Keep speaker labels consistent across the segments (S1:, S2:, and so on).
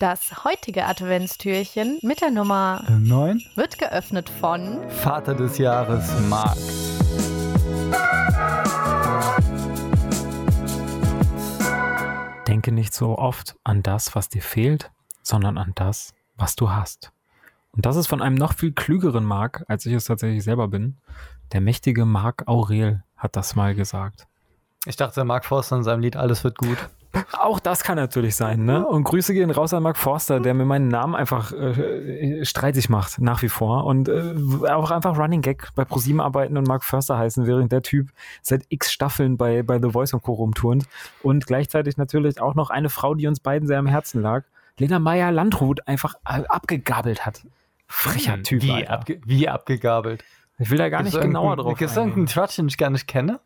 S1: Das heutige Adventstürchen mit der Nummer
S2: 9
S1: wird geöffnet von
S2: Vater des Jahres Marc.
S3: Denke nicht so oft an das, was dir fehlt, sondern an das, was du hast. Und das ist von einem noch viel klügeren Marc, als ich es tatsächlich selber bin. Der mächtige Marc Aurel hat das mal gesagt.
S2: Ich dachte, Mark Forster in seinem Lied Alles wird gut.
S3: Auch das kann natürlich sein, ne? Und Grüße gehen raus an Mark Forster, der mir meinen Namen einfach äh, streitig macht, nach wie vor. Und äh, auch einfach Running Gag bei ProSieben arbeiten und Mark Forster heißen, während der Typ seit x Staffeln bei, bei The Voice und Co. rumturnt. Und gleichzeitig natürlich auch noch eine Frau, die uns beiden sehr am Herzen lag, Lena Meyer-Landrut, einfach äh, abgegabelt hat. Frecher
S2: Hm,
S3: Typ.
S2: Wie, abge wie abgegabelt?
S3: Ich will da gar nicht genauer drauf
S2: Gibt's
S3: eingehen.
S2: irgendeinen Tratsch, den ich gar nicht kenne?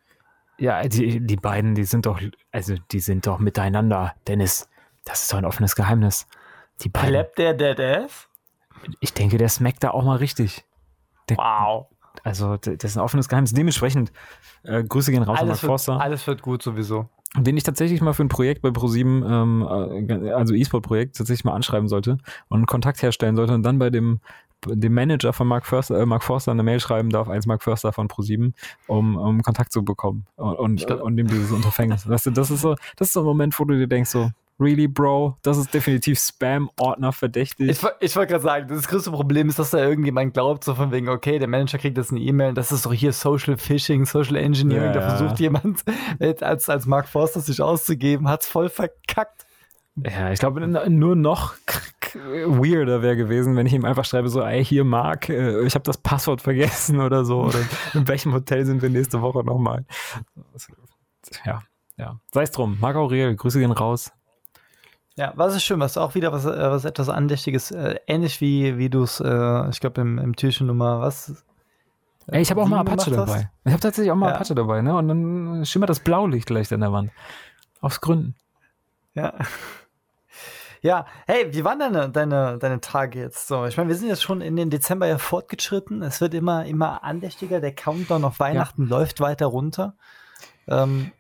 S3: Ja, die, die beiden, die sind doch, also die sind doch miteinander, Dennis. Das ist doch ein offenes Geheimnis. Die beiden.
S2: Der Dead Ass?
S3: Ich denke, der smackt da auch mal richtig. Der,
S2: Wow.
S3: Also, das ist ein offenes Geheimnis. Dementsprechend, äh, Grüße gehen raus an Mark
S2: Alles wird,
S3: Forster,
S2: alles wird gut sowieso.
S3: den ich tatsächlich mal für ein Projekt bei ProSieben, ähm, äh, also E-Sport-Projekt, tatsächlich mal anschreiben sollte und Kontakt herstellen sollte und dann bei dem, dem Manager von Mark Forster, äh, Mark Forster eine Mail schreiben darf, als Mark Forster von ProSieben, um, um Kontakt zu bekommen und,
S2: glaub-
S3: und ihm dieses Unterfängnis. Weißt du, das ist so, das ist so ein Moment, wo du dir denkst so, really, Bro, das ist definitiv Spam-Ordner verdächtig.
S2: Ich, ich wollte gerade sagen, das größte Problem ist, dass da irgendjemand glaubt, so von wegen, okay, der Manager kriegt jetzt eine E-Mail, das ist doch hier Social Phishing, Social Engineering,
S3: Ja,
S2: da
S3: ja.
S2: versucht jemand als, als Mark Forster sich auszugeben, hat's voll verkackt.
S3: Ja, ich glaube, nur noch weirder wäre gewesen, wenn ich ihm einfach schreibe, so, ey, hier, Marc, äh, ich habe das Passwort vergessen oder so. Oder in welchem Hotel sind wir nächste Woche nochmal? Ja, ja. Sei es drum. Marc Aurel, Grüße gehen raus.
S2: Ja, was ist schön, was auch wieder was, äh, was etwas Andächtiges, äh, ähnlich wie, wie du es, äh, ich glaube, im, im Türchen Nummer, was?
S3: Ey, ich habe auch mal Apache
S2: gemacht hast?
S3: dabei. Ich habe tatsächlich auch mal
S2: Ja.
S3: Apache dabei, ne? Und dann schimmert das Blaulicht gleich an der Wand. Aus Gründen.
S2: Ja. Ja, hey, wie waren deine, deine, deine Tage jetzt so? Ich meine, wir sind jetzt schon in den Dezember ja fortgeschritten. Es wird immer, immer andächtiger. Der Countdown auf Weihnachten läuft weiter runter. Ähm,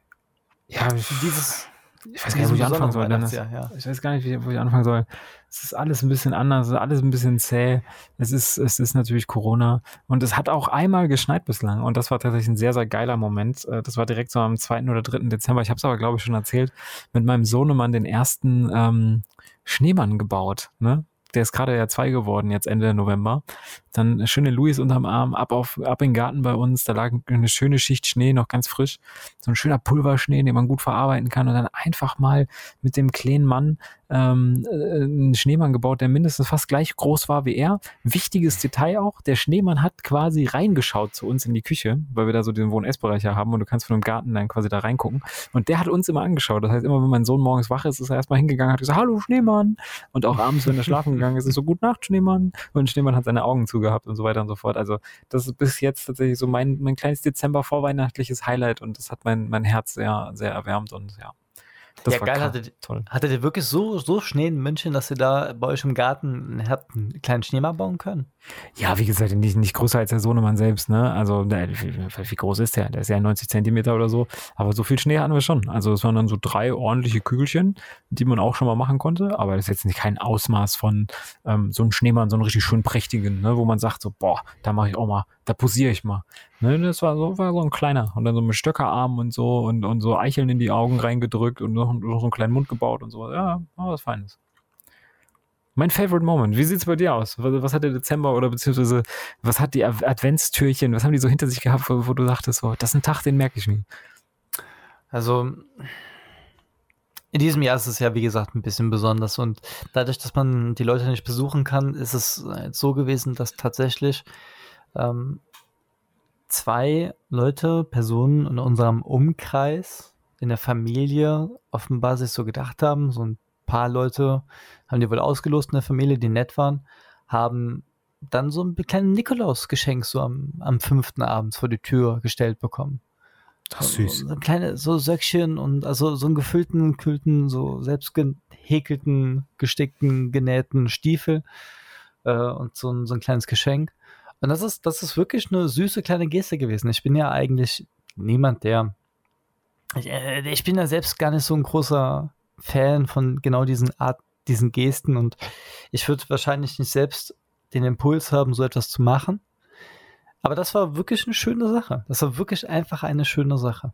S3: Ja,
S2: dieses,
S3: ich weiß gar nicht, wo ich anfangen soll.
S2: Ja.
S3: Ich weiß gar nicht, wo ich anfangen soll. Es ist alles ein bisschen anders, es ist alles ein bisschen zäh. Es ist, es ist natürlich Corona. Und es hat auch einmal geschneit bislang. Und das war tatsächlich ein sehr, sehr geiler Moment. Äh, Das war direkt so am 2. oder 3. Dezember. Ich habe es aber, glaube ich, schon erzählt. Mit meinem Sohnemann den ersten ähm, Schneemann gebaut. Ne? Der ist gerade ja zwei geworden, jetzt Ende November. Dann schöne Louis unterm Arm, ab, auf, ab in den Garten bei uns. Da lag eine schöne Schicht Schnee, noch ganz frisch. So ein schöner Pulverschnee, den man gut verarbeiten kann. Und dann einfach mal mit dem kleinen Mann ähm, äh, einen Schneemann gebaut, der mindestens fast gleich groß war wie er. Wichtiges Detail auch, der Schneemann hat quasi reingeschaut zu uns in die Küche, weil wir da so den Wohn-Essbereich ja haben und du kannst von dem Garten dann quasi da reingucken. Und der hat uns immer angeschaut. Das heißt, immer wenn mein Sohn morgens wach ist, ist er erstmal hingegangen, hat gesagt, hallo Schneemann. Und auch abends, wenn er schlafen gegangen ist, ist so, gut Nacht Schneemann. Und Schneemann hat seine Augen zugehabt und so weiter und so fort. Also das ist bis jetzt tatsächlich so mein, mein kleines Dezember vorweihnachtliches Highlight und das hat mein, mein Herz sehr, sehr erwärmt und ja. Das
S2: Ja,
S3: war
S2: geil, hattet,
S3: toll.
S2: hattet ihr wirklich so, so Schnee in München, dass ihr da bei euch im Garten habt einen kleinen Schneemann bauen können?
S3: Ja, wie gesagt, nicht, nicht größer als der Sohnemann selbst, ne? Also, der, wie, groß ist der? Der ist ja 90 Zentimeter oder so. Aber so viel Schnee hatten wir schon. Also, es waren dann so drei ordentliche Kügelchen, die man auch schon mal machen konnte. Aber das ist jetzt nicht kein Ausmaß von ähm, so einem Schneemann, so einen richtig schön prächtigen, ne? Wo man sagt so, boah, da mache ich auch mal, da posiere ich mal. Ne? Das war so, war so ein kleiner. Und dann so mit Stöckerarm und so und, und so Eicheln in die Augen reingedrückt und noch, noch so einen kleinen Mund gebaut und so. Ja, war was Feines. Mein Favorite Moment. Wie sieht's bei dir aus? Was, was hat der Dezember oder beziehungsweise was hat die Ad- Adventstürchen, was haben die so hinter sich gehabt, wo, wo du dachtest, so, das ist ein Tag, den merke ich mir.
S2: Also in diesem Jahr ist es ja, wie gesagt, ein bisschen besonders und dadurch, dass man die Leute nicht besuchen kann, ist es jetzt so gewesen, dass tatsächlich ähm, zwei Leute, Personen in unserem Umkreis, in der Familie offenbar sich so gedacht haben, so ein paar Leute haben die wohl ausgelost in der Familie, die nett waren, haben dann so ein kleines Nikolaus-Geschenk so am, am fünften abends vor die Tür gestellt bekommen.
S3: Das ist
S2: So,
S3: süß.
S2: so ein kleine, so Söckchen und also so einen gefüllten, kühlten, so selbst gehäkelten, gestickten, genähten Stiefel äh, und so ein, so ein kleines Geschenk. Und das ist, das ist wirklich eine süße kleine Geste gewesen. Ich bin ja eigentlich niemand, der. Ich, äh, ich bin ja selbst gar nicht so ein großer Fan von genau diesen Art diesen Gesten und ich würde wahrscheinlich nicht selbst den Impuls haben, so etwas zu machen. Aber das war wirklich eine schöne Sache. Das war wirklich einfach eine schöne Sache.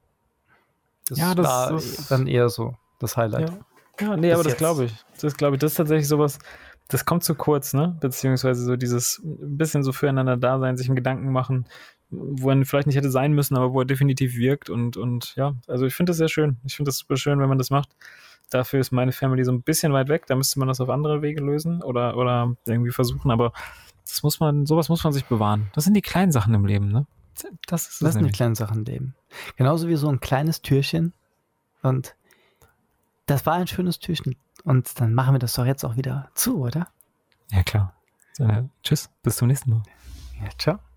S2: Das,
S3: Ja, das-
S2: war
S3: das-
S2: dann eher so das Highlight.
S3: Ja, ja nee,
S2: Bis
S3: aber das glaube ich. Das glaube ich. Das ist tatsächlich sowas, das kommt zu kurz, ne? Beziehungsweise so dieses ein bisschen so füreinander da sein, sich einen Gedanken machen, wo er vielleicht nicht hätte sein müssen, aber wo er definitiv wirkt und, und ja, also ich finde das sehr schön. Ich finde das super schön, wenn man das macht. Dafür ist meine Family so ein bisschen weit weg. Da müsste man das auf andere Wege lösen oder, oder irgendwie versuchen, aber das muss man, sowas muss man sich bewahren. Das sind die kleinen Sachen im Leben, ne? Das ist
S2: Das sind die kleinen Sachen im Leben. Genauso wie so ein kleines Türchen. Und das war ein schönes Türchen. Und dann machen wir das doch jetzt auch wieder zu, oder?
S3: Ja, klar. So, tschüss, bis zum nächsten Mal.
S2: Ja, ciao.